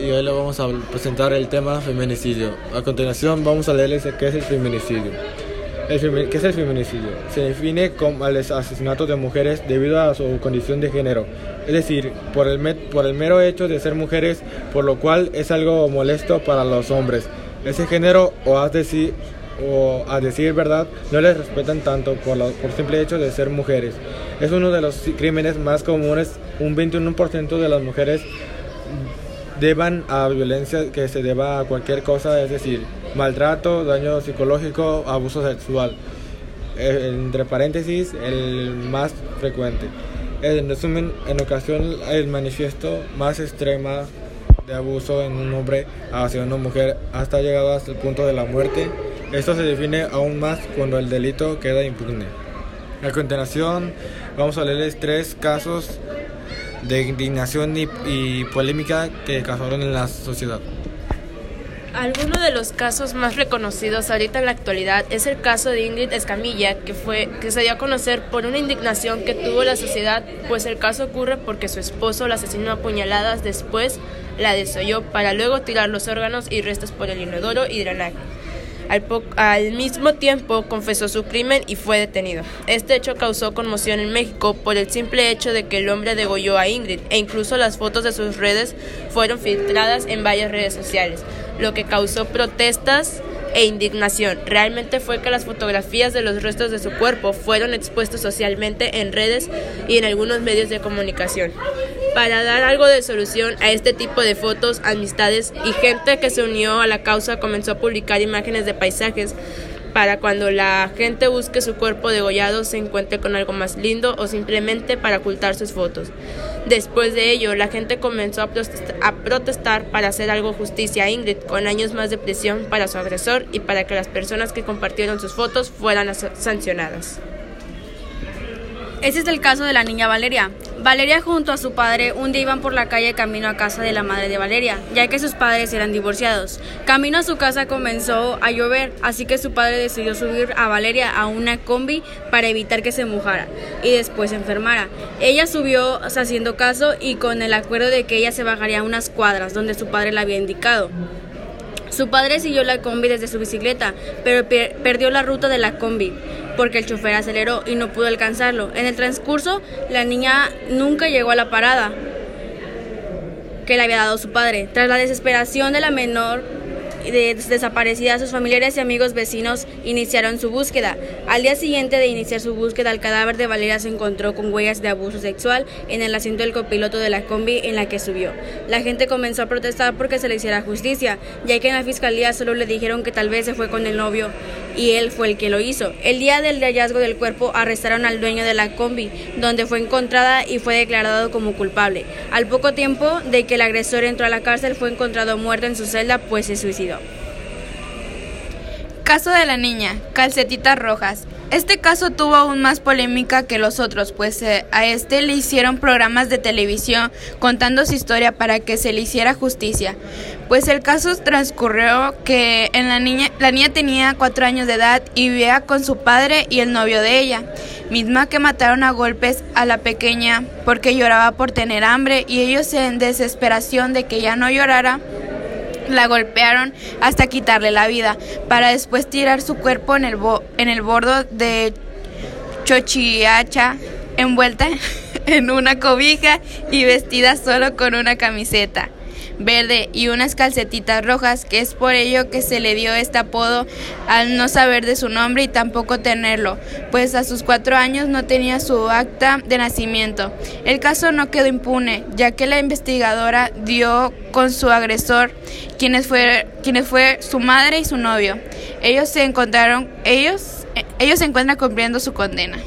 y hoy le vamos a presentar el tema feminicidio. A continuación vamos a leerles qué es el feminicidio. ¿Qué es el feminicidio? Se define como el asesinato de mujeres debido a su condición de género, es decir, por el, por el mero hecho de ser mujeres, por lo cual es algo molesto para los hombres. Ese género, o a decir, o a decir verdad, no les respetan tanto por, por simple hecho de ser mujeres. Es uno de los crímenes más comunes, un 21% de las mujeres deban a violencia que se deba a cualquier cosa, es decir, maltrato, daño psicológico, abuso sexual. Eh, entre paréntesis, el más frecuente. En resumen, en ocasión el manifiesto más extrema de abuso en un hombre hacia una mujer hasta llegado hasta el punto de la muerte. Esto se define aún más cuando el delito queda impune. A continuación, vamos a leerles tres casos de indignación y, polémica que causaron en la sociedad. Alguno de los casos más reconocidos ahorita en la actualidad es el caso de Ingrid Escamilla, que, fue, que se dio a conocer por una indignación que tuvo la sociedad, pues el caso ocurre porque su esposo la asesinó a puñaladas, después la desolló para luego tirar los órganos y restos por el inodoro y drenaje. Al, mismo tiempo confesó su crimen y fue detenido. Este hecho causó conmoción en México por el simple hecho de que el hombre degolló a Ingrid e incluso las fotos de sus redes fueron filtradas en varias redes sociales, lo que causó protestas e indignación. Realmente fue que las fotografías de los restos de su cuerpo fueron expuestos socialmente en redes y en algunos medios de comunicación para dar algo de solución a este tipo de fotos, amistades y gente que se unió a la causa comenzó a publicar imágenes de paisajes para cuando la gente busque su cuerpo degollado se encuentre con algo más lindo o simplemente para ocultar sus fotos. Después de ello, la gente comenzó a protestar, para hacer algo justicia a Ingrid, con años más de prisión para su agresor y para que las personas que compartieron sus fotos fueran sancionadas. Ese es el caso de la niña Valeria. Valeria junto a su padre un día iban por la calle camino a casa de la madre de Valeria, ya que sus padres eran divorciados. Camino a su casa comenzó a llover, así que su padre decidió subir a Valeria a una combi para evitar que se mojara y después enfermara. Ella subió haciendo caso y con el acuerdo de que ella se bajaría a unas cuadras donde su padre la había indicado. Su padre siguió la combi desde su bicicleta, pero perdió la ruta de la combi porque el chofer aceleró y no pudo alcanzarlo. En el transcurso, la niña nunca llegó a la parada que le había dado su padre. Tras la desesperación de la menor, de desaparecida, sus familiares y amigos vecinos iniciaron su búsqueda. Al día siguiente de iniciar su búsqueda, el cadáver de Valeria se encontró con huellas de abuso sexual en el asiento del copiloto de la combi en la que subió. La gente comenzó a protestar porque se le hiciera justicia, ya que en la fiscalía solo le dijeron que tal vez se fue con el novio y él fue el que lo hizo. El día del hallazgo del cuerpo arrestaron al dueño de la combi, donde fue encontrada y fue declarado como culpable. Al poco tiempo de que el agresor entró a la cárcel fue encontrado muerto en su celda pues se suicidó. Caso de la niña, calcetitas rojas. Este caso tuvo aún más polémica que los otros, pues eh, a este le hicieron programas de televisión contando su historia para que se le hiciera justicia. Pues el caso transcurrió que en la niña, la niña tenía cuatro años de edad y vivía con su padre y el novio de ella, misma que mataron a golpes a la pequeña porque lloraba por tener hambre y ellos en desesperación de que ya no llorara la golpearon hasta quitarle la vida, para después tirar su cuerpo en el, en el bordo de Chochiacha, envuelta en una cobija y vestida solo con una camiseta verde y unas calcetitas rojas, que es por ello que se le dio este apodo al no saber de su nombre y tampoco tenerlo, pues a sus cuatro años no tenía su acta de nacimiento. El caso no quedó impune, ya que la investigadora dio con su agresor, quienes fue, quienes fue su madre y su novio. Ellos se encontraron, ellos, ellos se encuentran cumpliendo su condena.